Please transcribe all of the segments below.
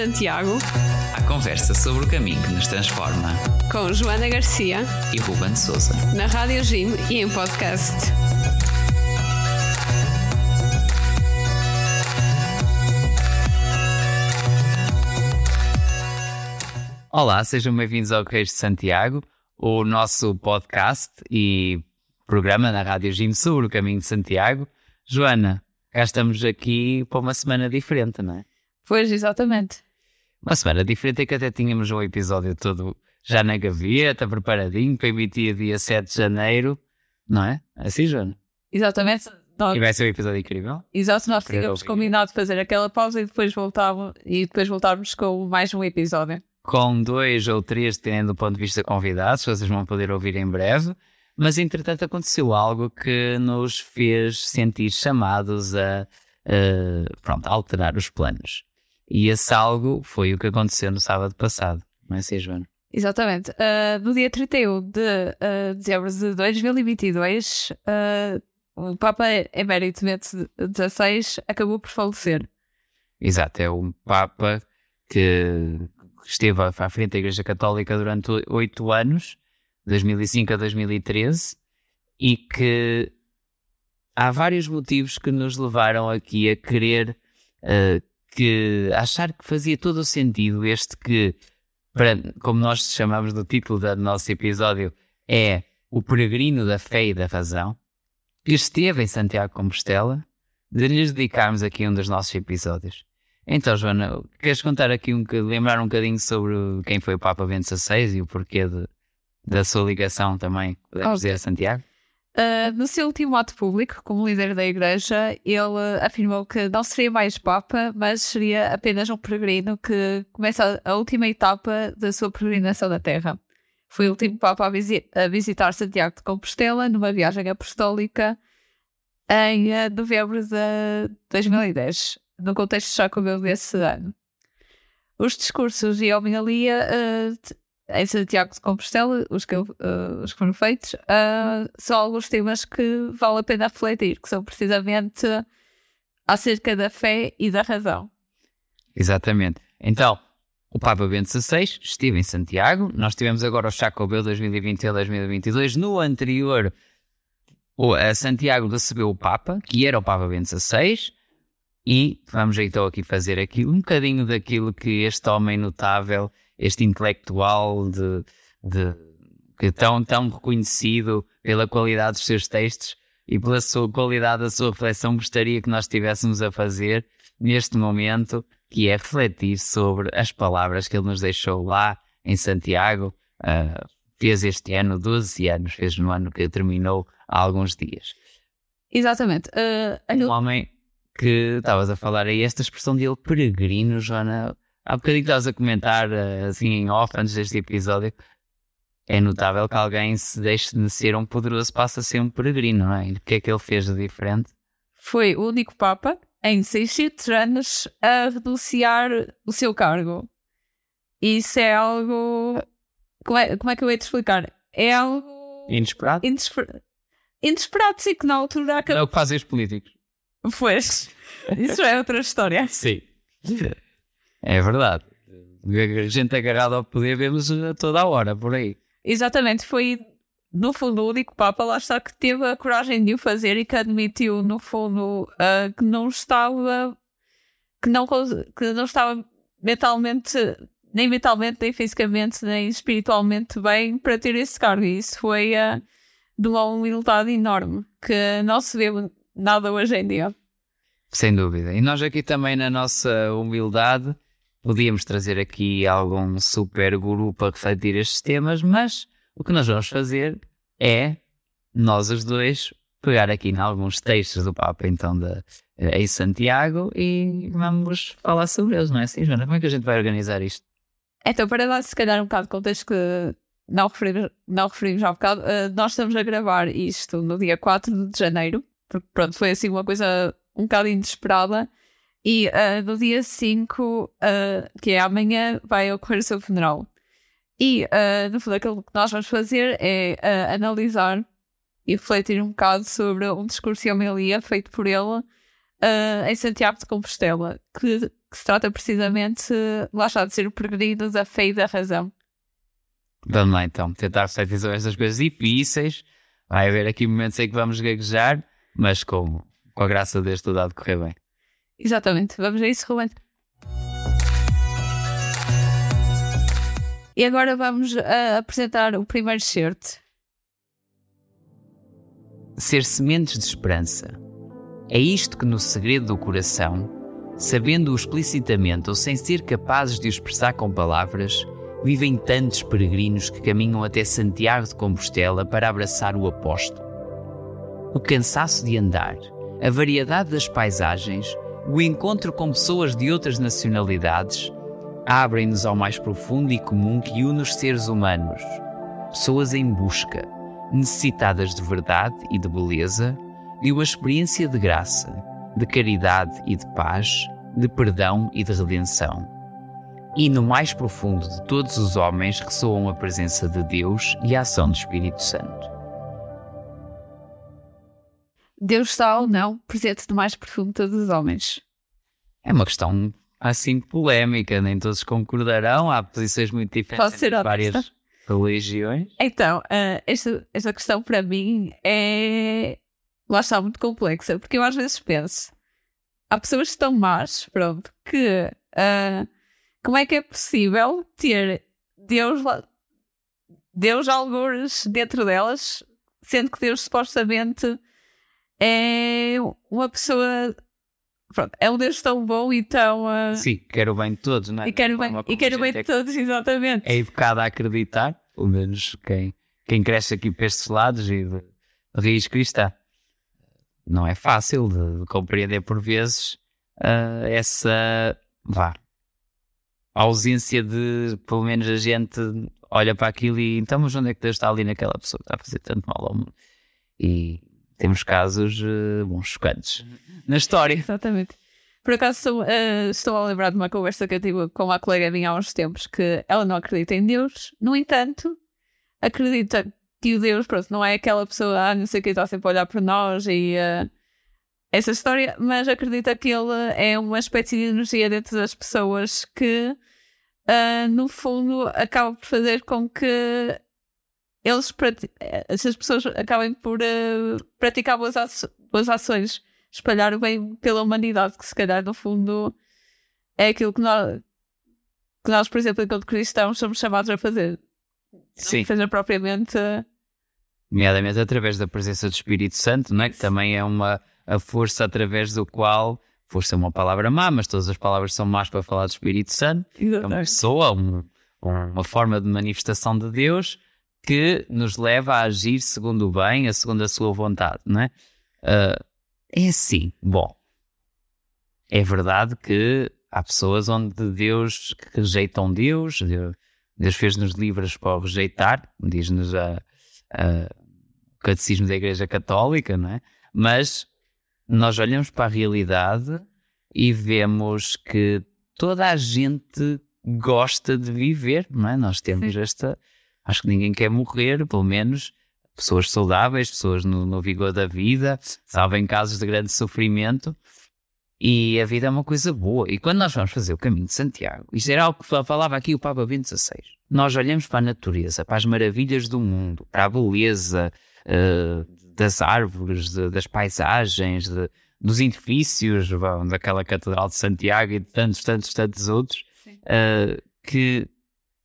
Santiago, à conversa sobre o caminho que nos transforma, com Joana Garcia e Ruben Souza. na Rádio Jim e em podcast. Olá, sejam bem-vindos ao Queijo de Santiago, o nosso podcast e programa na Rádio Jim sobre o caminho de Santiago. Joana, cá estamos aqui para uma semana diferente, não é? Pois, exatamente. Uma semana diferente é que até tínhamos um episódio todo já na gaveta, preparadinho, para emitir dia 7 de janeiro, não é? Assim, Joana? Exatamente. Nós, E vai ser um episódio incrível. exato, nós tínhamos combinado fazer aquela pausa e depois voltávamos e depois voltarmos com mais um episódio. com dois ou três, dependendo do ponto de vista convidados, vocês vão poder ouvir em breve. Mas entretanto aconteceu algo que nos fez sentir chamados a, eh, pronto, a alterar os planos. E esse algo foi o que aconteceu no sábado passado, não é assim, Joana? Exatamente. Ah, no dia 31 de ah, dezembro de 2022, ah, o Papa Emérito Bento XVI acabou por falecer. Exato, é um Papa que esteve à frente da Igreja Católica durante oito anos, 2005 a 2013, e que há vários motivos que nos levaram aqui a querer eh, que achar que fazia todo o sentido este que, para, como nós chamamos do título do nosso episódio, é o peregrino da fé e da razão, que esteve em Santiago Compostela, de lhes dedicarmos aqui um dos nossos episódios. Então, Joana, queres contar aqui um lembrar um bocadinho sobre quem foi o Papa Bento XVI e o porquê de- da sua ligação também, podemos Ok. dizer, a Santiago? Uh, no seu último ato público, como líder da Igreja, ele afirmou que não seria mais Papa, mas seria apenas um peregrino que começa a última etapa da sua peregrinação na Terra. Foi o último Papa a, visi- a visitar Santiago de Compostela numa viagem apostólica em uh, novembro de 2010, no contexto jacobeu desse ano. Os discursos e a homilia uh, em Santiago de Compostela, os que, uh, os que foram feitos, uh, são alguns temas que vale a pena refletir, que são precisamente acerca da fé e da razão. Exatamente. Então, o Papa Bento XVI esteve em Santiago, nós tivemos agora o Chacobeu 2021-2022, no anterior a Santiago recebeu o Papa, que era o Papa Bento XVI, e vamos então aqui fazer aqui um bocadinho daquilo que este homem notável, este intelectual de, de que tão, tão reconhecido pela qualidade dos seus textos e pela sua qualidade da sua reflexão, gostaria que nós estivéssemos a fazer neste momento, que é refletir sobre as palavras que ele nos deixou lá em Santiago. Ah, fez este ano 12 anos, fez no ano que terminou há alguns dias. Exatamente. Uh, Um homem que estavas a falar aí, esta expressão dele, peregrino, Joana. Há bocadinho que estavas a comentar, ah, assim, em off, antes deste episódio. É notável que alguém se deixe de ser um poderoso, passa a ser um peregrino, não é? E o que é que ele fez de diferente? foi o único Papa em 600 anos a renunciar o seu cargo. Isso é algo. Como é, como é que eu hei de explicar? É algo. Inesperado? Inesper... Inesperado, sim, que na altura É acabou. o que fazem os políticos. Pois, isso é outra história. Sim. É verdade. A gente agarrada ao poder vemos a toda a hora por aí. Exatamente, foi no fundo o único Papa, lá está, que teve a coragem de o fazer e que admitiu, no fundo, ah, que não estava que não, que não estava mentalmente, nem mentalmente, nem fisicamente, nem espiritualmente bem para ter esse cargo. E isso foi ah, de uma humildade enorme que não se vê nada hoje em dia. Sem dúvida. E nós aqui também, na nossa humildade, podíamos trazer aqui algum super guru para refletir estes temas, mas o que nós vamos fazer é, nós os dois, pegar aqui em alguns textos do Papa, então, de, eh, em Santiago, e vamos falar sobre eles, não é assim, Joana? Como é que a gente vai organizar isto? Então, para dar se calhar um bocado de contexto que não referimos, não referimos há um bocado, eh, nós estamos a gravar isto no dia 4 de janeiro, porque pronto, foi assim uma coisa um bocado inesperada. E eh, no dia 5, eh, que é amanhã, vai ocorrer o seu funeral. E eh, no fundo, aquilo que nós vamos fazer é eh, analisar e refletir um bocado sobre um discurso e homilia feito por ele em Santiago de Compostela, que que se trata precisamente, lá está, de ser o peregrino da fé e da razão. Vamos lá então, tentar sobre estas coisas difíceis. Vai haver aqui momentos em que vamos gaguejar, mas com, com a graça deste tudo há de correr bem. Exatamente, vamos a isso, Ruben. E agora vamos a apresentar o primeiro certo. Ser sementes de esperança. É isto que, no segredo do coração, sabendo-o explicitamente ou sem ser capazes de o expressar com palavras, vivem tantos peregrinos que caminham até Santiago de Compostela para abraçar o apóstolo. O cansaço de andar, a variedade das paisagens, o encontro com pessoas de outras nacionalidades abrem-nos ao mais profundo e comum que une os seres humanos. Pessoas em busca, necessitadas de verdade e de beleza, de uma experiência de graça, de caridade e de paz, de perdão e de redenção. E no mais profundo de todos os homens ressoam a presença de Deus e a ação do Espírito Santo. Deus está ou não presente no mais profundo de todos os homens? É uma questão assim polémica, nem todos concordarão, há posições muito diferentes em várias religiões. Então, uh, esta, esta questão para mim é lá está muito complexa, porque eu às vezes penso, há pessoas que estão más, pronto, que uh, como é que é possível ter Deus Deus alguns dentro delas, sendo que Deus supostamente é uma pessoa pronto, é um Deus tão bom e tão. Uh... Sim, quer o bem de todos, não é? E quer o bem, e quer o bem de é todos, exatamente. É educado a acreditar, pelo menos quem, quem cresce aqui para estes lados e de raiz cristã. Não é fácil de, de compreender por vezes uh, essa. vá. ausência de, pelo menos a gente olha para aquilo e então, mas onde é que Deus está ali naquela pessoa que está a fazer tanto mal ao mundo? E temos casos uh, bons chocantes na história. Exatamente. Por acaso estou, uh, estou a lembrar de uma conversa que eu tive com uma colega minha há uns tempos que ela não acredita em Deus, no entanto, acredita que o Deus, pronto, não é aquela pessoa, ah, não sei que está sempre a olhar para nós e uh, essa história, mas acredita que ele é uma espécie de energia dentro das pessoas que, uh, no fundo, acaba por fazer com que eles essas pessoas acabem por uh, praticar boas, boas ações, espalhar o bem pela humanidade, que se calhar no fundo é aquilo que nós, que nós por exemplo, enquanto cristãos, somos chamados a fazer. Sim. seja propriamente. Nomeadamente através da presença do Espírito Santo, não é? que também é uma a força através do qual. Força é uma palavra má, mas todas as palavras são más para falar do Espírito Santo. É uma pessoa, um, uma forma de manifestação de Deus que nos leva a agir segundo o bem, a segundo a sua vontade, não é? Uh, é assim, bom, é verdade que há pessoas onde Deus rejeitam Deus, Deus fez-nos livres para o rejeitar, diz-nos a, a, o catecismo da Igreja Católica, não é? Mas nós olhamos para a realidade e vemos que toda a gente gosta de viver, não é? Nós temos Sim. esta Acho que ninguém quer morrer, pelo menos pessoas saudáveis, pessoas no, no vigor da vida, sabem casos de grande sofrimento. E a vida é uma coisa boa. E quando nós vamos fazer o caminho de Santiago, isto era algo que falava aqui o Papa Bento XVI. Nós olhamos para a natureza, para as maravilhas do mundo, para a beleza uh, das árvores, de, das paisagens, de, dos edifícios, bom, daquela Catedral de Santiago e de tantos, tantos, tantos outros, uh, que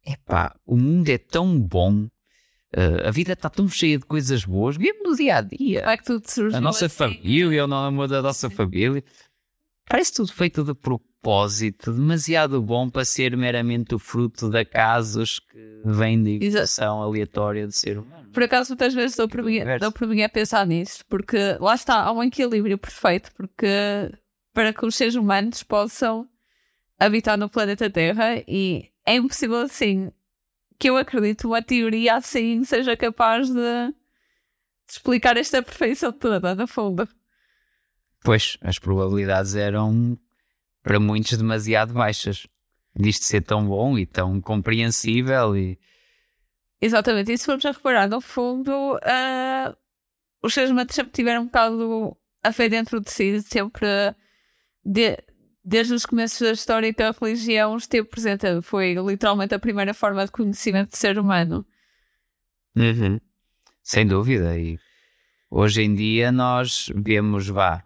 epá, o mundo é tão bom, uh, a vida está tão cheia de coisas boas, mesmo no dia a dia. É que tudo surgiu a nossa assim. família, o nome da nossa Sim. família. Parece tudo feito de propósito, demasiado bom para ser meramente o fruto de acasos que vêm de evolução aleatória de ser humano. Por acaso, muitas vezes dou por, mim, dou por mim a pensar nisso, porque lá está, há um equilíbrio perfeito, porque para que os seres humanos possam habitar no planeta Terra e é impossível assim que eu acredito uma teoria assim seja capaz de, de explicar esta perfeição toda, na fundo. Pois, as probabilidades eram para muitos demasiado baixas. Disto ser tão bom e tão compreensível e... Exatamente, e se formos a reparar, no fundo, uh, os seres humanos sempre tiveram um bocado a fé dentro de si, sempre de, desde os começos da história que a religião esteve presente. Foi literalmente a primeira forma de conhecimento do ser humano. Uhum. Sem dúvida. E hoje em dia nós vemos, vá,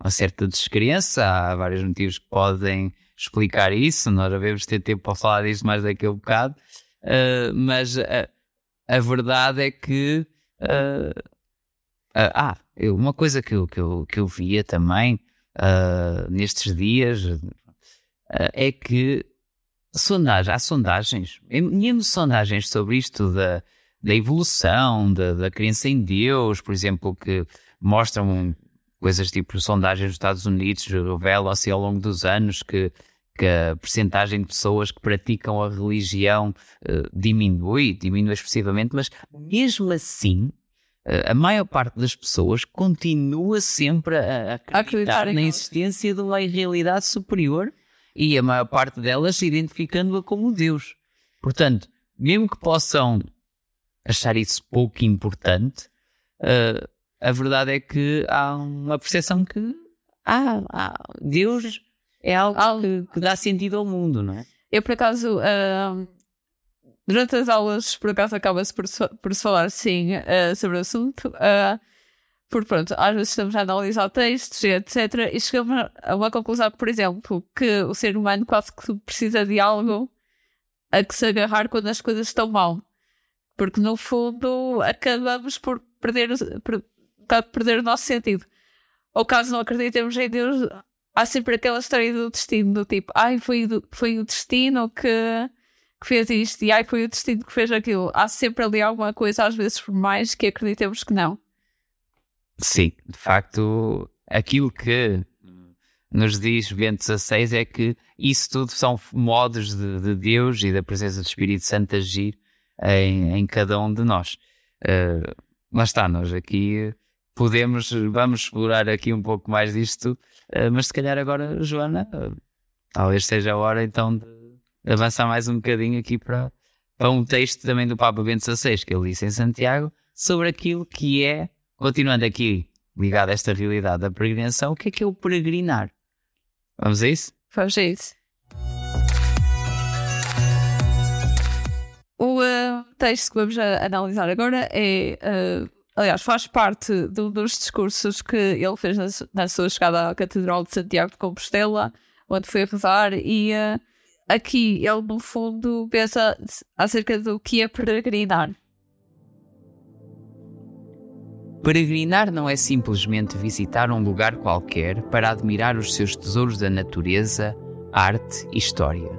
uma certa descrença. Há vários motivos que podem explicar isso. Nós devemos ter tempo para falar disso mais daqui a um bocado. Uh, mas a, a verdade é que. Uh, ah, uma coisa que eu, que eu, que eu via também nestes dias é que sondagem, há sondagens, mesmo sondagens sobre isto da, da evolução, da, da crença em Deus, por exemplo, que mostram coisas tipo sondagens dos Estados Unidos revelam-se ao longo dos anos que que a percentagem de pessoas que praticam a religião uh, diminui, diminui expressivamente, mas mesmo assim, uh, a maior parte das pessoas continua sempre a, a acreditar na existência de uma realidade superior e a maior parte delas identificando-a como Deus. Portanto, mesmo que possam achar isso pouco importante, uh, a verdade é que há uma percepção que ah, ah Deus é algo, algo... Que, que, dá sentido ao mundo, não é? Eu, por acaso, uh, durante as aulas, por acaso, acaba-se por, por falar, sim, uh, sobre o assunto. Uh, porque, pronto, às vezes estamos a analisar textos, etc. E chegamos a uma conclusão, por exemplo, que o ser humano quase que precisa de algo a que se agarrar quando as coisas estão mal. Porque, no fundo, acabamos por perder, por, por perder o nosso sentido. Ou caso não acreditemos em Deus, há sempre aquela história do destino, do tipo, ai, foi, foi o destino que, que fez isto, e ai, foi o destino que fez aquilo. Há sempre ali alguma coisa, às vezes por mais que acreditemos que não. Sim, de facto, aquilo que nos diz Bento XVI é que isso tudo são modos de, de Deus e da presença do Espírito Santo agir em, em cada um de nós. Uh, lá está, nós aqui podemos, vamos explorar aqui um pouco mais disto, uh, mas se calhar agora, Joana, uh, talvez seja a hora então de avançar mais um bocadinho aqui para, para um texto também do Papa Bento XVI, que ele disse em Santiago, sobre aquilo que é, continuando aqui ligado a esta realidade da peregrinação, o que é que é o peregrinar? Vamos a isso? Vamos a isso. O uh, texto que vamos analisar agora é aliás, faz parte dos discursos que ele fez na, na, sua chegada à Catedral de Santiago de Compostela, onde foi rezar, e uh, aqui ele, no fundo, pensa acerca do que é peregrinar. Peregrinar não é simplesmente visitar um lugar qualquer para admirar os seus tesouros da natureza, arte e história.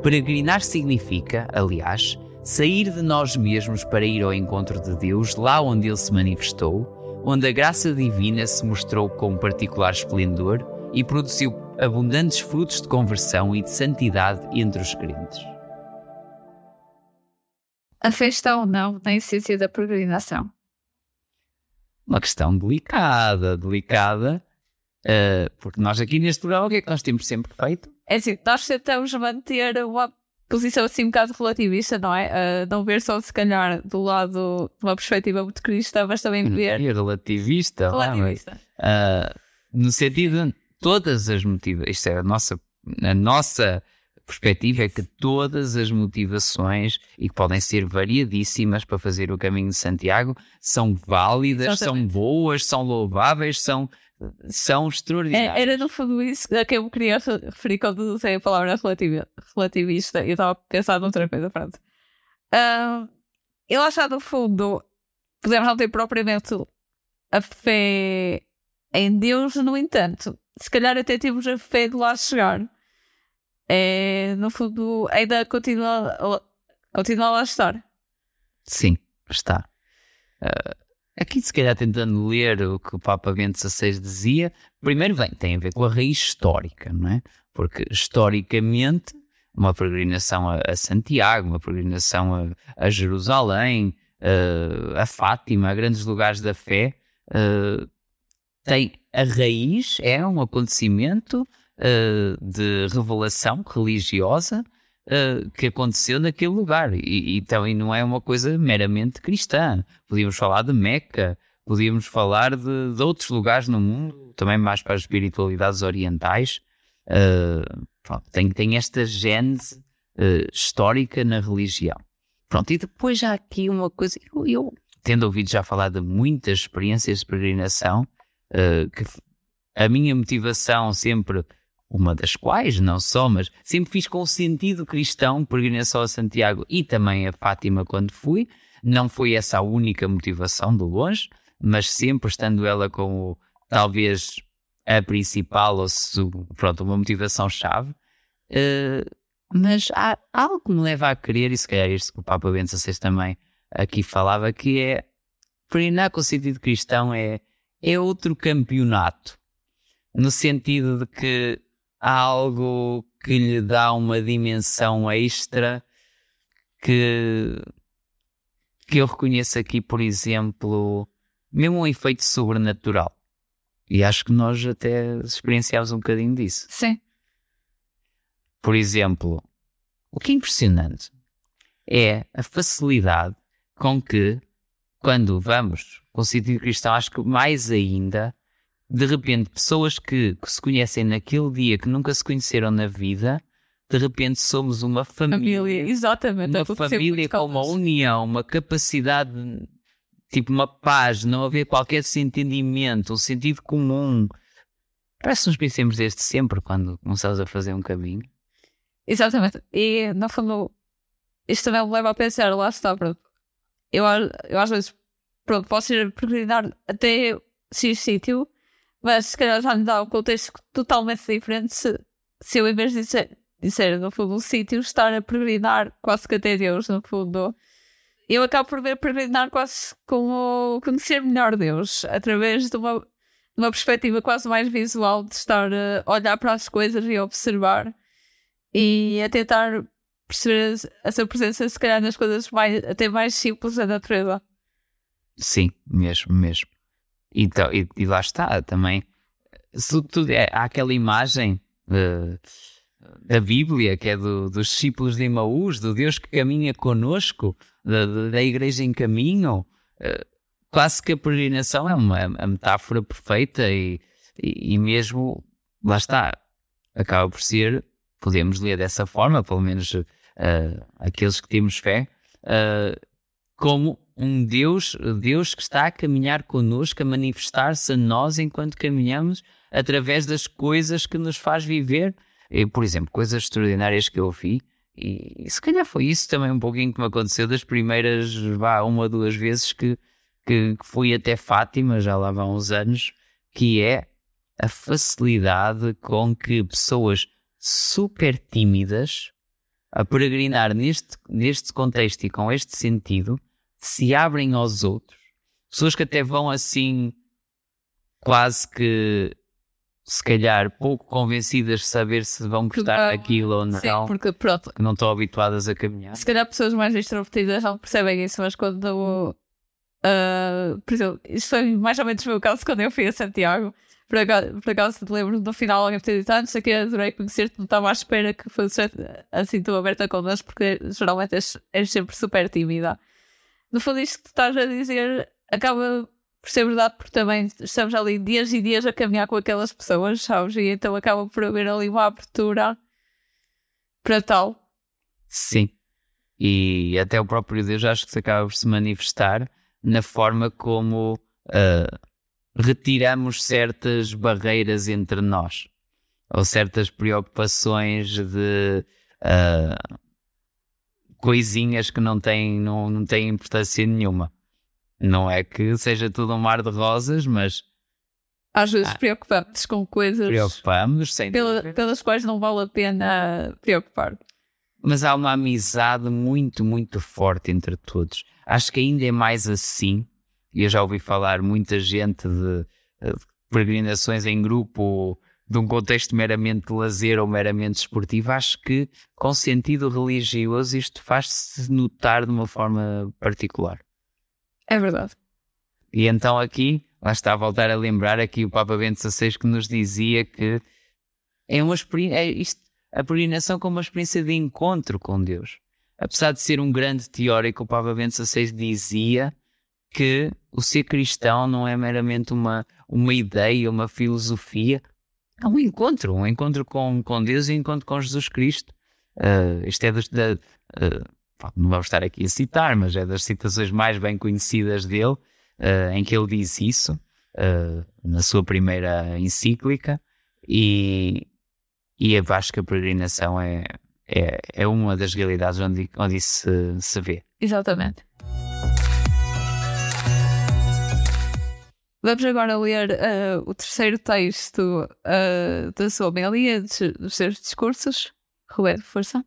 Peregrinar significa, aliás, sair de nós mesmos para ir ao encontro de Deus, lá onde Ele se manifestou, onde a graça divina se mostrou com particular esplendor e produziu abundantes frutos de conversão e de santidade entre os crentes. A fé está ou não na essência da peregrinação? Uma questão delicada, delicada, uh, porque nós aqui neste programa o que é que nós temos sempre feito? É assim, nós tentamos manter uma posição assim um bocado relativista, não é? Uh, não ver só se calhar do lado de uma perspectiva muito cristã, mas também ver. Relativista, relativista. Lá, uh, no sentido todas as motivações, isto é a nossa, a nossa perspectiva é que todas as motivações, e que podem ser variadíssimas para fazer o caminho de Santiago, são válidas, Exatamente. são boas, são louváveis, são são extraordinários. É, era no fundo isso a que eu queria referir quando usei a palavra relativista. Eu estava a pensar noutra coisa, pronto. Uh, eu acho no fundo, podemos não ter propriamente a fé em Deus, no entanto, se calhar até temos a fé de lá chegar. É, no fundo, ainda continua, continua lá a estar. Sim, está. Uh, Aqui, se calhar, tentando ler o que o Papa Bento XVI dizia, primeiro vem, tem a ver com a raiz histórica, não é? Porque, historicamente, uma peregrinação a, a Santiago, uma peregrinação a, a Jerusalém, a, a Fátima, a grandes lugares da fé, uh, tem a raiz, é um acontecimento uh, de revelação religiosa uh, que aconteceu naquele lugar. E, então, e não é uma coisa meramente cristã. Podíamos falar de Meca, podíamos falar de, de outros lugares no mundo, também mais para as espiritualidades orientais. uh, pronto, tem, tem esta gênese histórica na religião. Pronto, e depois já aqui uma coisa, eu, eu tendo ouvido já falar de muitas experiências de peregrinação, uh, que a minha motivação sempre, uma das quais, não só, mas sempre fiz com o sentido cristão, peregrinação a Santiago e também a Fátima quando fui. Não foi essa a única motivação de longe, mas sempre estando ela como talvez a principal ou pronto, uma motivação-chave. Uh, mas há algo que me leva a querer, e se calhar isto que o Papa Bento XVI também aqui falava, que é peregrinar com o sentido cristão é, é outro campeonato, no sentido de que há algo que lhe dá uma dimensão extra que, que eu reconheço aqui, por exemplo, mesmo um efeito sobrenatural. E acho que nós até experienciámos um bocadinho disso. Sim. Por exemplo, o que é impressionante é a facilidade com que, quando vamos com o sentido cristão, acho que mais ainda, de repente, pessoas que, que, se conhecem naquele dia, que nunca se conheceram na vida, de repente somos uma família. família exatamente. Uma família com uma união, uma capacidade tipo uma paz, não haver qualquer desentendimento, um sentido comum. Parece que nos pensemos desde sempre quando começamos a fazer um caminho. Exatamente. E no fundo, isto também me leva a pensar, lá está, pronto. Eu, eu às vezes, pronto, posso ir peregrinar até X sítio, mas se calhar já me dá um contexto totalmente diferente se, se eu, em vez de dizer, dizer no fundo, um sítio, estar a peregrinar quase que até Deus, no fundo. Eu acabo por ver peregrinar quase como conhecer melhor Deus, através de uma, de uma perspectiva quase mais visual de estar a olhar para as coisas e a observar e a tentar perceber a sua presença, se calhar, nas coisas mais, até mais simples da natureza. Sim, mesmo, mesmo. Então, e, e lá está também. Se tudo é, há aquela imagem. Uh, da Bíblia, que é do, dos discípulos de Emaús, do Deus que caminha conosco, da, da Igreja em caminho. Uh, quase que a peregrinação é uma a metáfora perfeita e, e, e, mesmo, lá está, acaba por ser, podemos ler dessa forma, pelo menos uh, aqueles que temos fé, uh, como um Deus, Deus que está a caminhar connosco, a manifestar-se a nós enquanto caminhamos através das coisas que nos faz viver. E, por exemplo, coisas extraordinárias que eu vi, e, e, se calhar foi isso também um pouquinho que me aconteceu das primeiras, vá, uma ou duas vezes que, que, que fui até Fátima, já lá vão uns anos, que é a facilidade com que pessoas super tímidas, a peregrinar neste, neste contexto e com este sentido, se abrem aos outros. Pessoas que até vão assim, quase que se calhar pouco convencidas de saber se vão gostar daquilo ou não. Sim, porque pronto. Que não estão habituadas a caminhar. Se calhar pessoas mais extrovertidas não percebem isso, mas quando. Uh, por exemplo, isto foi mais ou menos o meu caso quando eu fui a Santiago. Por acaso, te lembro no final alguém ter dito, ah, não sei o que, adorei conhecer-te, não estava à espera que fosse assim tão aberta connosco, porque geralmente és, és sempre super tímida. No fundo, isto que tu estás a dizer acaba por ser verdade, porque também estamos ali dias e dias a caminhar com aquelas pessoas, sabes? E então acaba por haver ali uma abertura para tal. Sim. E até o próprio Deus acho que se acaba por se manifestar na forma como uh, retiramos certas barreiras entre nós ou certas preocupações de uh, coisinhas que não têm, não, não têm importância nenhuma. Não é que seja tudo um mar de rosas, mas. Às vezes ah, preocupamos com coisas. Preocupamos, sem pela, pelas quais não vale a pena preocupar. Mas há uma amizade muito, muito forte entre todos. Acho que ainda é mais assim. E eu já ouvi falar muita gente de, de peregrinações em grupo de um contexto meramente de lazer ou meramente esportivo, acho que com sentido religioso isto faz-se notar de uma forma particular. É verdade. E então aqui, lá está a voltar a lembrar aqui o Papa Bento XVI que nos dizia que é uma experiência, é isto, a peregrinação como uma experiência de encontro com Deus. Apesar de ser um grande teórico, o Papa Bento XVI dizia que o ser cristão não é meramente uma, uma ideia, uma filosofia, é um encontro, um encontro com, com Deus e um encontro com Jesus Cristo. Uh, isto é das, da, uh, não vamos estar aqui a citar, mas é das citações mais bem conhecidas dele, uh, em que ele diz isso, na sua primeira encíclica, e, e eu acho que a peregrinação é, é, é uma das realidades onde, onde isso se, se vê. Exatamente. Vamos agora ler uh, o terceiro texto uh, da sua homilia, dos seus discursos. Roberto, força.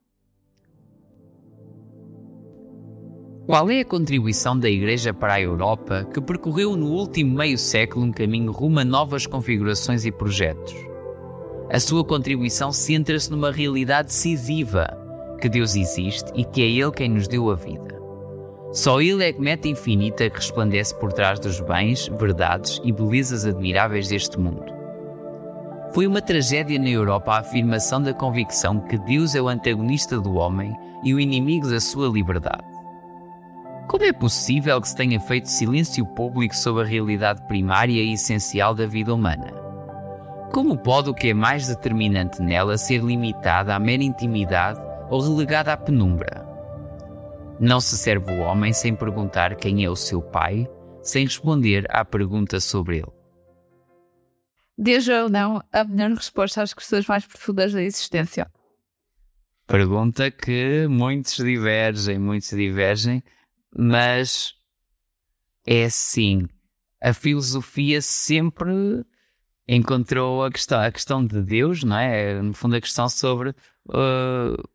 Qual é a contribuição da Igreja para a Europa que percorreu no último meio século um caminho rumo a novas configurações e projetos? A sua contribuição centra-se numa realidade decisiva, que Deus existe e que é Ele quem nos deu a vida. Só Ele é que meta infinita que resplandece por trás dos bens, verdades e belezas admiráveis deste mundo. Foi uma tragédia na Europa a afirmação da convicção que Deus é o antagonista do homem e o inimigo da sua liberdade. Como é possível que se tenha feito silêncio público sobre a realidade primária e essencial da vida humana? Como pode o que é mais determinante nela ser limitado à mera intimidade ou relegado à penumbra? Não se serve o homem sem perguntar quem é o seu pai, sem responder à pergunta sobre ele. Deus ou não a melhor resposta às questões mais profundas da existência? Pergunta que muitos divergem, muitos divergem, mas é assim. A filosofia sempre encontrou a questão, a questão de Deus, não é? No fundo, a questão sobre uh,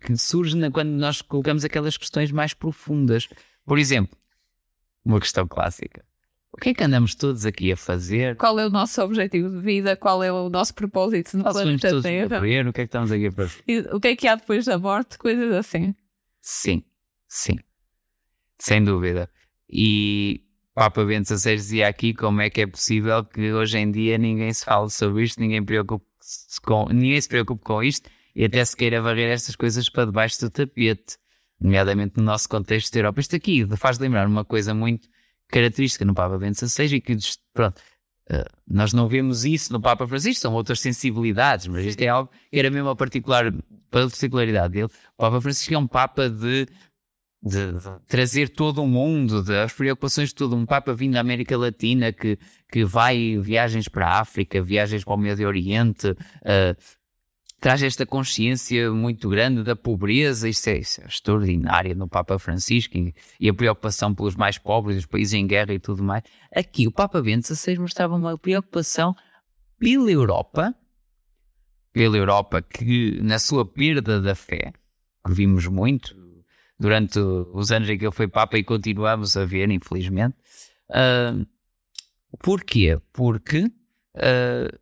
que surge quando nós colocamos aquelas questões mais profundas. Por exemplo, uma questão clássica. O que é que andamos todos aqui a fazer? Qual é o nosso objetivo de vida? Qual é o nosso propósito no planeta todos Terra? Morrer, o que é que estamos aqui a fazer? O que é que há depois da morte? Coisas assim. Sim, sim. Sem dúvida. E Papa Bento XVI dizia aqui como é que é possível que hoje em dia ninguém se fale sobre isto, ninguém, preocupe -se com, ninguém se preocupe com isto e até se queira varrer estas coisas para debaixo do tapete, nomeadamente no nosso contexto da Europa. Isto aqui faz lembrar uma coisa muito característica no Papa Bento XVI e que, pronto, uh, nós não vemos isso no Papa Francisco, são outras sensibilidades, mas isto é algo que era mesmo a particular, particularidade dele. O Papa Francisco é um Papa de de, de, trazer todo o mundo, das preocupações de todo um Papa vindo da América Latina que, que vai viagens para a África, viagens para o Médio Oriente, uh, traz esta consciência muito grande da pobreza, isso é, isso é extraordinário no Papa Francisco e, e, a preocupação pelos mais pobres, os países em guerra e tudo mais. Aqui o Papa Bento XVI mostrava uma preocupação pela Europa, pela Europa que na sua perda da fé, que vimos muito durante os anos em que ele foi Papa e continuamos a ver, infelizmente. Uh, porquê? Porque uh,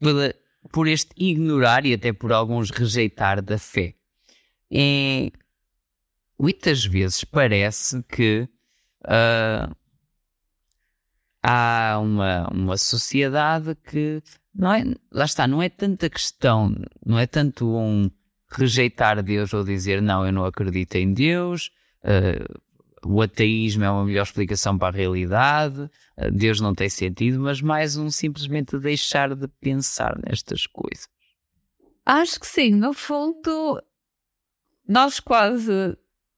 pela por este ignorar e até por alguns rejeitar da fé. E muitas vezes parece que uh, há uma, uma sociedade que não é, lá está, não é tanta questão, não é tanto um rejeitar Deus ou dizer não, eu não acredito em Deus, uh, o ateísmo é uma melhor explicação para a realidade, eh, Deus não tem sentido, mas mais um simplesmente deixar de pensar nestas coisas. Acho que sim, no fundo, nós quase,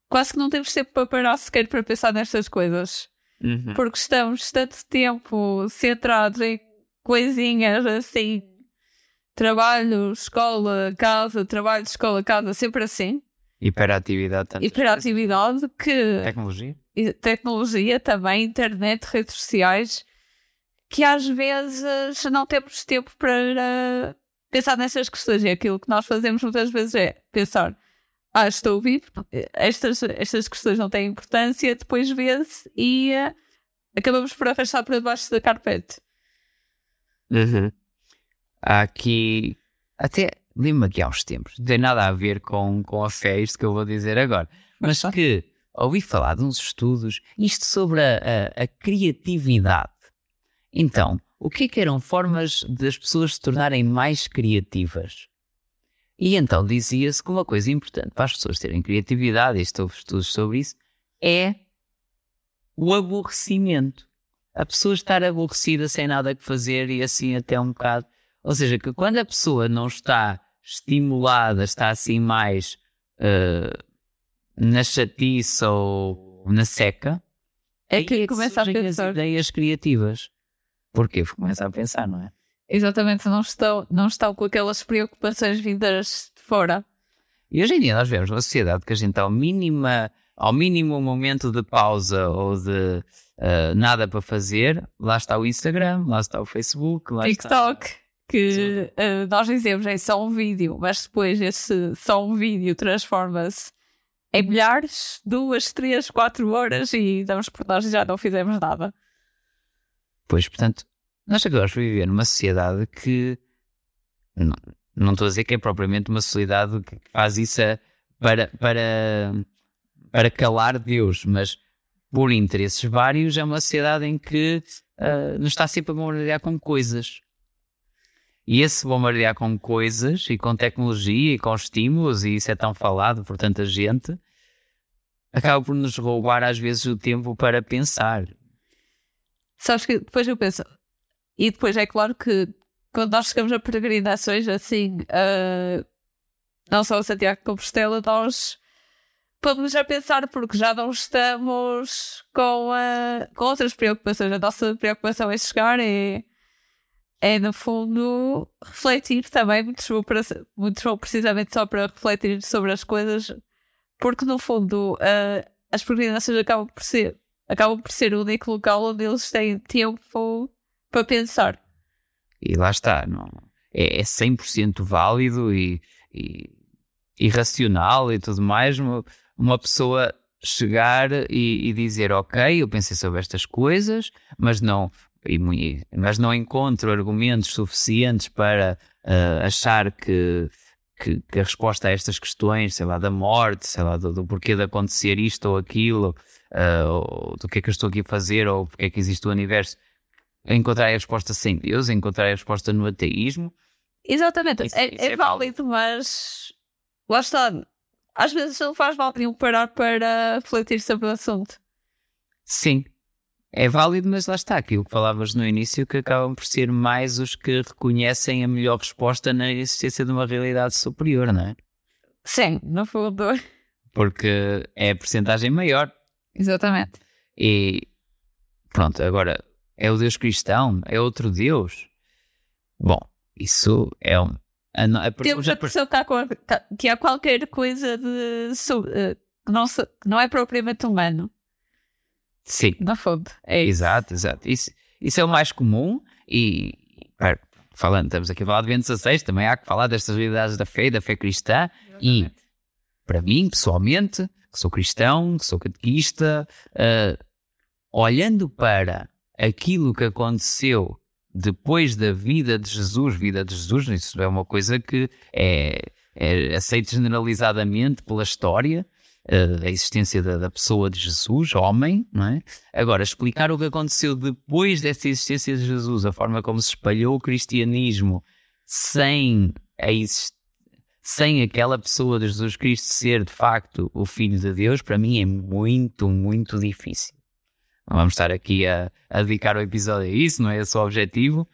quase que não temos tempo para parar sequer para pensar nestas coisas. Uhum. Porque estamos tanto tempo centrados em coisinhas assim, trabalho, escola, casa, trabalho, escola, casa, sempre assim. Hiperatividade. Tanto Hiperatividade que. Tecnologia. Tecnologia também, internet, redes sociais, que às vezes não temos tempo para pensar nessas questões. E aquilo que nós fazemos muitas vezes é pensar. Ah, estou vivo, estas, estas questões não têm importância, depois vê-se e uh, acabamos por arrastar para debaixo da carpete. Uhum. Há aqui até lembro-me aqui há uns tempos, não tem nada a ver com, com a fé, isto que eu vou dizer agora, mas que ouvi falar de uns estudos, isto sobre a, a, a criatividade. Então, o que é que eram formas das pessoas se tornarem mais criativas? E então dizia-se que uma coisa importante para as pessoas terem criatividade, e estou estudos sobre isso, é o aborrecimento. A pessoa estar aborrecida sem nada que fazer e assim até um bocado Ou seja, que quando a pessoa não está estimulada, está assim mais uh, na chatice ou na seca, é que começa a pensar. as ideias criativas. Porquê? Porque começa a pensar, não é? Exatamente, não estão, não estão com aquelas preocupações vindas de fora. E hoje em dia nós vemos uma sociedade que a gente ao mínima, ao mínimo momento de pausa ou de uh, nada para fazer, lá está o Instagram, lá está o Facebook, lá TikTok. está que uh, nós dizemos é só um vídeo, mas depois esse só um vídeo transforma-se em milhares, duas, três, quatro horas e damos por nós e já não fizemos nada. Pois, portanto, nós acabamos de viver numa sociedade que não, não estou a dizer que é propriamente uma sociedade que faz isso para, para, para calar Deus, mas por interesses vários é uma sociedade em que uh, nos está sempre a bombardear com coisas. E esse bombardear com coisas e com tecnologia e com estímulos, e isso é tão falado por tanta gente, acaba por nos roubar às vezes o tempo para pensar. Sabes que depois eu penso, e depois é claro que quando nós chegamos a peregrinações, assim, uh, não só o Santiago de Compostela, nós podemos já pensar porque já não estamos com, uh, com outras preocupações. A nossa preocupação é chegar, é é no fundo refletir também, muito bom, para, precisamente só para refletir sobre as coisas, porque no fundo uh, as peregrinações acabam por ser acabam por ser o único local onde eles têm tempo para pensar. E lá está, não, é, é 100% válido e, e, e racional e tudo mais uma, uma pessoa chegar e, e, dizer ok, eu pensei sobre estas coisas, mas não e, mas não encontro argumentos suficientes para uh, achar que, que, que, a resposta a estas questões, sei lá, da morte, sei lá, do, do porquê de acontecer isto ou aquilo, uh, ou do que é que eu estou aqui a fazer, ou porque é que existe o universo, encontrar a resposta sem Deus, encontrar a resposta no ateísmo. Exatamente, isso, é, isso é, é válido, mas lá está. Às vezes não faz mal nenhum parar para refletir sobre o assunto. Sim, é válido, mas lá está aquilo que falavas no início, que acabam por ser mais os que reconhecem a melhor resposta na existência de uma realidade superior, não é? Sim, no fundo. Porque é a porcentagem maior. Exatamente. E pronto, agora é o Deus cristão, é outro Deus. Bom, isso é um. A, a, Temos a pessoa que há, que há qualquer coisa de, eh, que, não, que não é propriamente humano. Sim. Na fonte. É isso. Exato, exato. Isso, isso é o mais comum e, falando, estamos aqui a falar de Bento XVI, também há que falar destas realidades da fé, da fé cristã Exatamente. e, para mim, pessoalmente, que sou cristão, que sou catequista, uh, olhando para aquilo que aconteceu depois da vida de Jesus, vida de Jesus, isso é uma coisa que é, é aceita generalizadamente pela história, a existência da, da, pessoa de Jesus, homem, não é? Agora, explicar o que aconteceu depois dessa existência de Jesus, a forma como se espalhou o cristianismo sem a sem aquela pessoa de Jesus Cristo ser de facto o Filho de Deus, para mim é muito, muito difícil. Não vamos estar aqui a, a dedicar o episódio a isso, não é esse o objetivo,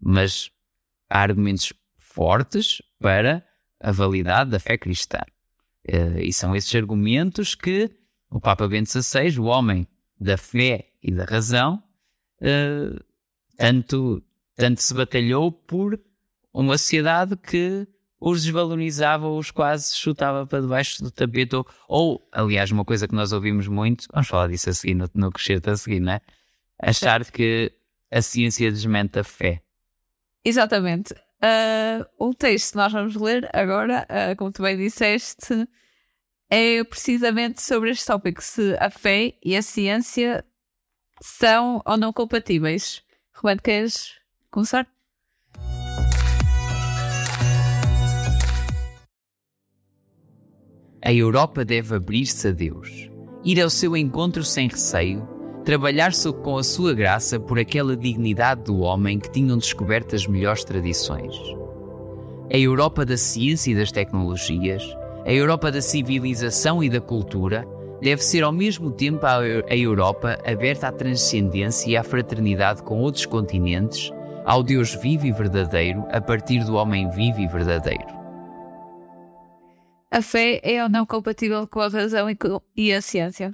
mas há argumentos fortes para a validade da fé cristã. Uh, e são esses argumentos que o Papa Bento XVI, o homem da fé e da razão, uh, tanto, tanto se batalhou por uma sociedade que os desvalorizava os quase chutava para debaixo do tapete. Ou, ou, aliás, uma coisa que nós ouvimos muito, vamos falar disso a seguir, no, no crescer a seguir, não é? Achar que a ciência desmente a fé. Exatamente. Uh, o texto que nós vamos ler agora, uh, como tu bem disseste, é precisamente sobre este tópico: se a fé e a ciência são ou não compatíveis. Roberto, queres começar? A Europa deve abrir-se a Deus, ir ao seu encontro sem receio trabalhar com a sua graça por aquela dignidade do homem que tinham descoberto as melhores tradições. A Europa da ciência e das tecnologias, a Europa da civilização e da cultura, deve ser ao mesmo tempo a Europa aberta à transcendência e à fraternidade com outros continentes, ao Deus vivo e verdadeiro a partir do homem vivo e verdadeiro. A fé é ou não compatível com a razão e, e a ciência?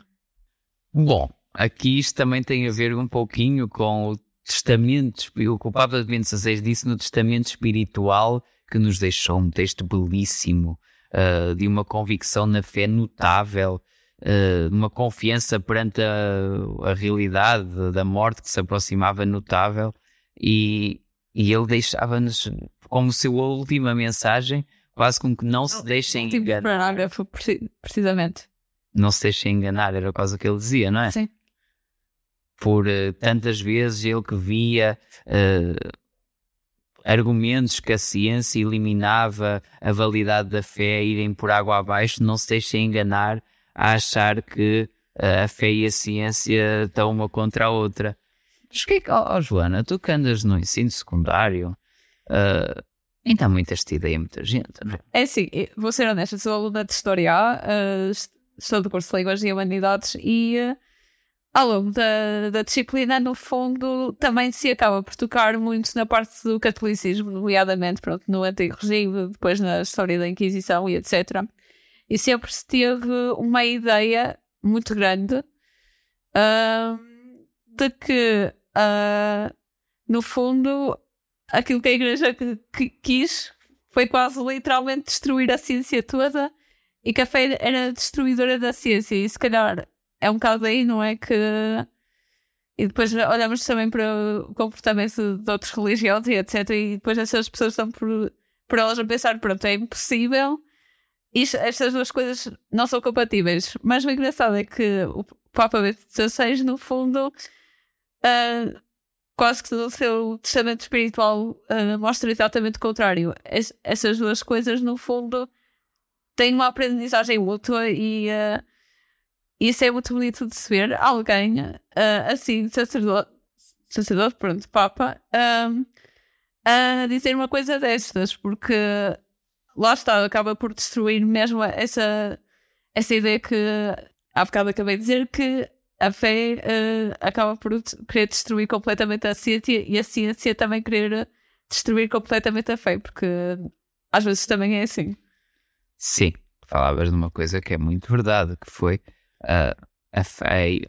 Bom, aqui isto também tem a ver um pouquinho com o testamento, o que o Papa Bento XVI disse no testamento espiritual que nos deixou um texto belíssimo, uh, de uma convicção na fé notável, uh, uma confiança perante a, a, realidade da morte que se aproximava notável e, e ele deixava-nos como sua última mensagem quase como que não se deixem enganar. parágrafo, precisamente. Não se deixem enganar, era quase o que ele dizia, não é? Sim. Por uh, tantas vezes ele que via uh, argumentos que a ciência eliminava a validade da fé irem por água abaixo, não se deixem enganar a achar que uh, a fé e a ciência estão uma contra a outra. Mas que é que, oh, Joana, tu que andas no ensino secundário, uh, Ainda há muito esta ideia, muita gente. Não é? é assim, vou ser honesta, sou aluna de História A, uh, estou do curso de Línguas e Humanidades e uh, ao longo da, da, disciplina, no fundo, também se acaba por tocar muito na parte do catolicismo, nomeadamente pronto, no Antigo Regime, depois na história da Inquisição e etc. E sempre se teve uma ideia muito grande uh, de que, no fundo, aquilo que a igreja quis foi quase literalmente destruir a ciência toda e que a fé era destruidora da ciência. E se calhar é um bocado aí, não é? Que. E depois olhamos também para o comportamento de outras religiões e etc. E depois essas pessoas estão por, por elas a pensar: pronto, é impossível. Estas duas coisas não são compatíveis. Mas o engraçado é que o Papa Bento XVI, no fundo, uh, quase que no seu testamento espiritual uh, mostra exatamente o contrário. Es essas duas coisas, no fundo, têm uma aprendizagem mútua e uh, isso é muito bonito de se ver. Alguém, uh, assim, sacerdote, sacerdote, pronto, Papa, a dizer uma coisa destas, porque lá está, acaba por destruir mesmo essa, essa ideia que há bocado acabei de dizer que a fé uh, acaba por querer destruir completamente a ciência e a ciência também querer destruir completamente a fé, porque às vezes também é assim. Sim, falavas de uma coisa que é muito verdade, que foi uh, a fé,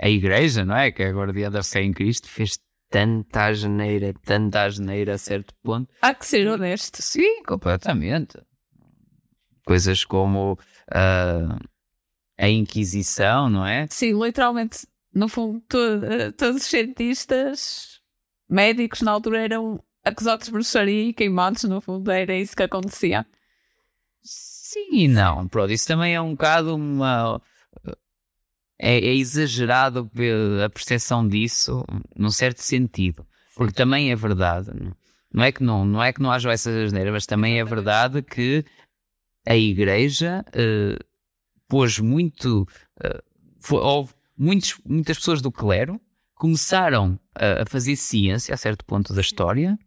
a igreja, não é? Que é a guardiã da fé em Cristo, fez tanta asneira, tanta asneira a certo ponto. Há que ser honesto. Sim, completamente. Coisas como uh, a Inquisição, não é? Sim, literalmente, no fundo, todo, eh, todos os cientistas médicos na altura eram acusados de bruxaria e queimados, no fundo, era isso que acontecia. Sim e não, pronto, isso também é um bocado uma. É, é exagerado a percepção disso, num certo sentido, porque também é verdade, não é que não, não, é que não haja essas asneiras, mas também é verdade que a Igreja. Uh, pôs muito. Uh, foi, houve muitos, muitas pessoas do clero começaram a, a fazer ciência a certo ponto da história.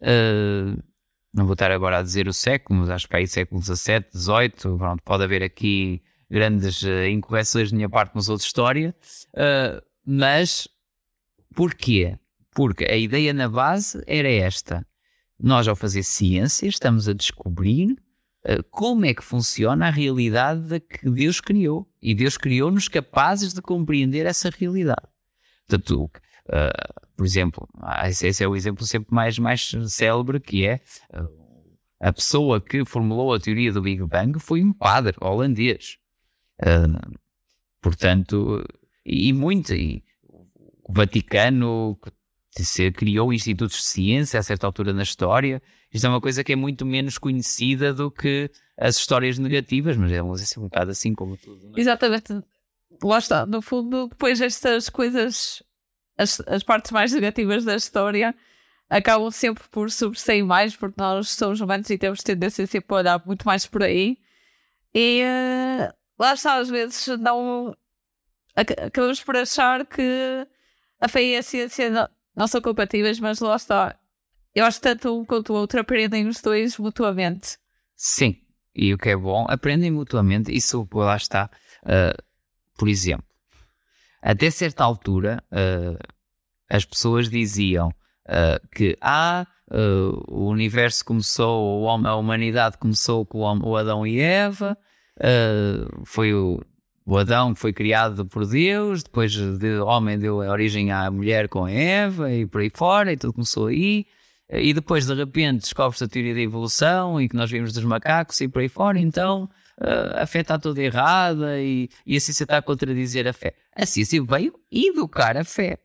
Uh, não vou estar agora a dizer o século, mas acho que aí século XVII, XVIII, pronto, pode haver aqui grandes uh, incorreções da minha parte, mas outra história. Uh, mas porquê? Porque a ideia na base era esta. Nós, ao fazer ciência, estamos a descobrir eh, como é que funciona a realidade que Deus criou. E Deus criou-nos capazes de compreender essa realidade. Portanto, uh, por exemplo, esse é o exemplo sempre mais, mais célebre, que é uh, a pessoa que formulou a teoria do Big Bang foi um padre holandês. Uh, portanto, e, muito, e o Vaticano criou institutos de ciência a certa altura na história, isto é uma coisa que é muito menos conhecida do que as histórias negativas, mas é assim, um bocado assim como tudo. É? Exatamente. Lá está. No fundo, depois estas coisas, as, as partes mais negativas da história acabam sempre por sobressair mais, porque nós somos humanos e temos tendência sempre a olhar muito mais por aí. E uh, lá está, às vezes não. Acabamos por achar que a fé e a ciência não, são compatíveis, mas lá está. Eu acho que tanto um quanto o outro aprendem os dois mutuamente. Sim, e o que é bom, aprendem mutuamente. Isso lá está. Uh, por exemplo, até certa altura, uh, as pessoas diziam uh, que uh, o universo começou, a humanidade começou com o Adão e Eva, uh, foi o, o Adão que foi criado por Deus, depois o homem deu origem à mulher com a Eva e por aí fora, e tudo começou aí. E depois, de repente, descobre-se a teoria da evolução e que nós vimos dos macacos e por aí fora, então uh, a fé está toda errada e, e a ciência está a contradizer a fé. A ciência veio educar a fé.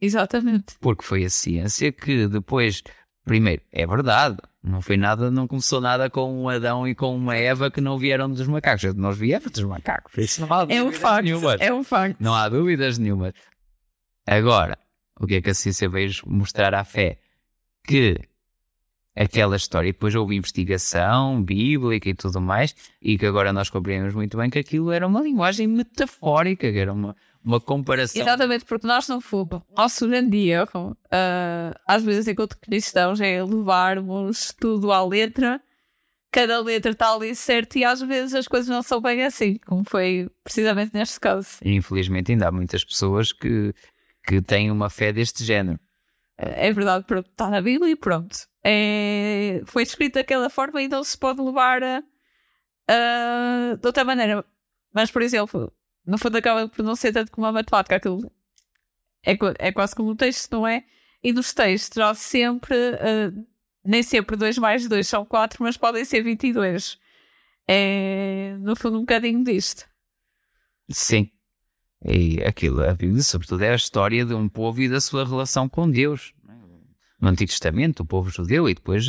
Exatamente. Porque foi a ciência que depois, primeiro, é verdade, não foi nada, não começou nada com um Adão e com uma Eva que não vieram dos macacos. Nós viemos dos macacos. Isso não há é um facto. Nenhumas. É um facto. Não há dúvidas nenhuma. Agora, o que é que a ciência veio mostrar à fé? Que aquela história, e depois houve investigação bíblica e tudo mais, e que agora nós compreendemos muito bem que aquilo era uma linguagem metafórica, que era uma, uma comparação. Exatamente, porque nós não fomos. Nosso grande erro, uh, às vezes, enquanto cristãos, é levarmos tudo à letra. Cada letra está ali certo e às vezes as coisas não são bem assim, como foi precisamente neste caso. E, infelizmente, ainda há muitas pessoas que, que têm uma fé deste género. É verdade, pronto, está na Bíblia e pronto. É, foi escrito daquela forma e não se pode levar a, a, de outra maneira. Mas, por exemplo, no fundo acaba por não ser tanto como a matemática, aquilo é, é quase como um texto, não é? E nos textos há sempre, uh, nem sempre 2 mais 2 são 4, mas podem ser 22. É, no fundo, um bocadinho disto. Sim. E aquilo, a Bíblia, sobretudo, é a história de um povo e da sua relação com Deus. No Antigo Testamento, o povo judeu, e depois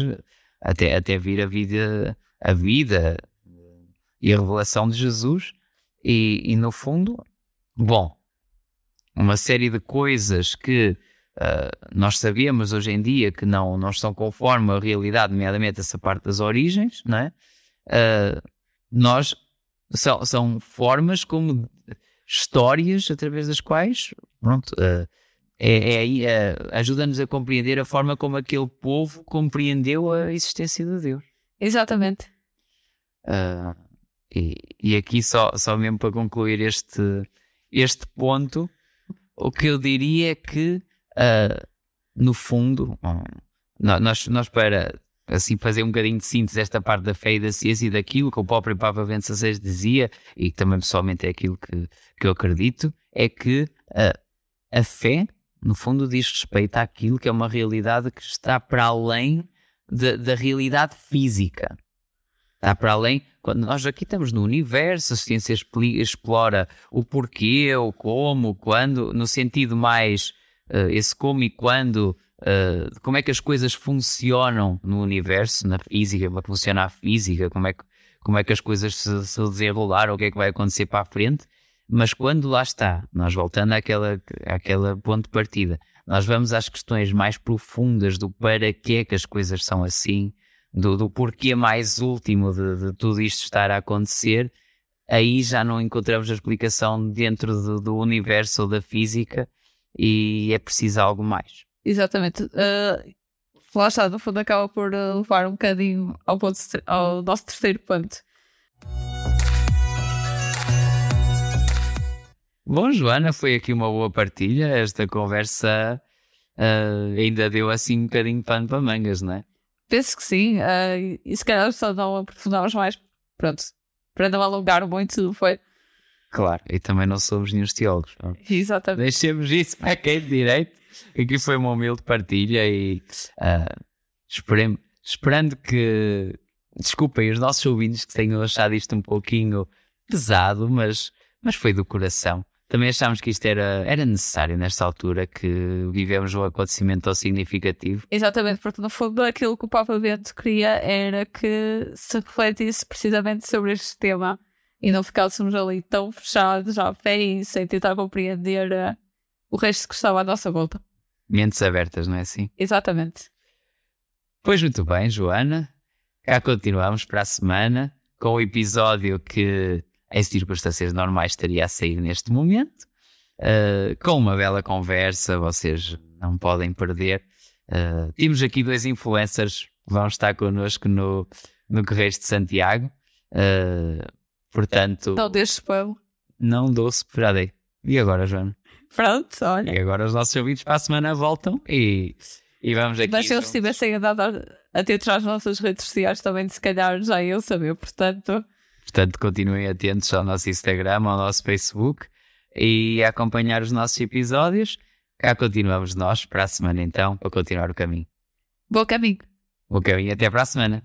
até, até vir a vida, a vida e a revelação de Jesus. E, e no fundo, bom, uma série de coisas que uh, nós sabíamos hoje em dia que não, não estão conforme a realidade, nomeadamente essa parte das origens, não é? Uh, nós são, são formas como histórias através das quais, pronto, uh, é, é, é, ajuda-nos a compreender a forma como aquele povo compreendeu a existência de Deus. Exatamente. Uh, e, e, aqui só, só mesmo para concluir este, este ponto, o que eu diria é que, uh, no fundo, nós, nós para assim fazer um bocadinho de síntese desta parte da fé e da ciência e daquilo que o próprio Papa Bento XVI dizia, e que também pessoalmente é aquilo que, que eu acredito, é que a, a fé, no fundo, diz respeito àquilo que é uma realidade que está para além de, da realidade física. Está para além, quando nós aqui estamos no universo, a ciência explora o porquê, o como, o quando, no sentido mais uh, esse como e quando uh, como é que as coisas funcionam no universo, na física, como é que funciona a física, como é que, como é que as coisas se, se desenrolaram, o que é que vai acontecer para a frente. Mas quando lá está, nós voltando àquela, àquela ponto de partida, nós vamos às questões mais profundas do para que é que as coisas são assim, do, do porquê mais último de, de, tudo isto estar a acontecer, aí já não encontramos a explicação dentro do, do universo ou da física e é preciso algo mais. Exatamente. Uh, lá está, no fundo acaba por uh, levar um bocadinho ao, ponto, ao nosso terceiro ponto. Bom, Joana, foi aqui uma boa partilha. Esta conversa uh, ainda deu assim um bocadinho de pano para mangas, não é? Penso que sim. Uh, e se calhar só não aprofundamos mais, pronto, para não alongar muito, foi. Claro, e também não somos nenhum teólogos. Não? Exatamente. Deixemos isso para quem é de direito. Aqui foi uma humilde partilha e uh, esperemos, esperando que desculpem os nossos ouvintes que tenham achado isto um pouquinho pesado, mas, mas foi do coração. Também achámos que isto era, era necessário nesta altura que vivemos um acontecimento tão significativo. Exatamente, porque no fundo aquilo que o Papa Bento queria era que se refletisse precisamente sobre este tema e não ficássemos ali tão fechados à fé e sem tentar compreender uh, o resto que estava à nossa volta. Mentes abertas, não é assim? Exatamente. Pois muito bem, Joana. Cá continuamos para a semana com o episódio que, em circunstâncias normais, estaria a sair neste momento. Uh, com uma bela conversa, vocês não podem perder. Uh, temos aqui dois influencers que vão estar connosco no, no Correios de Santiago. Uh, portanto. Não deixe spoiler. Não dou dei. E agora, Joana? Pronto, olha. E agora os nossos ouvintes para a semana voltam e, E vamos aqui. Mas se eles juntos. tivessem andado a- atento às nossas redes sociais, também se calhar já iam saber. Portanto, Portanto, continuem atentos ao nosso Instagram, ao nosso Facebook e a acompanhar os nossos episódios. Cá continuamos nós para a semana então, para continuar o caminho. bom caminho. O caminho até para a semana.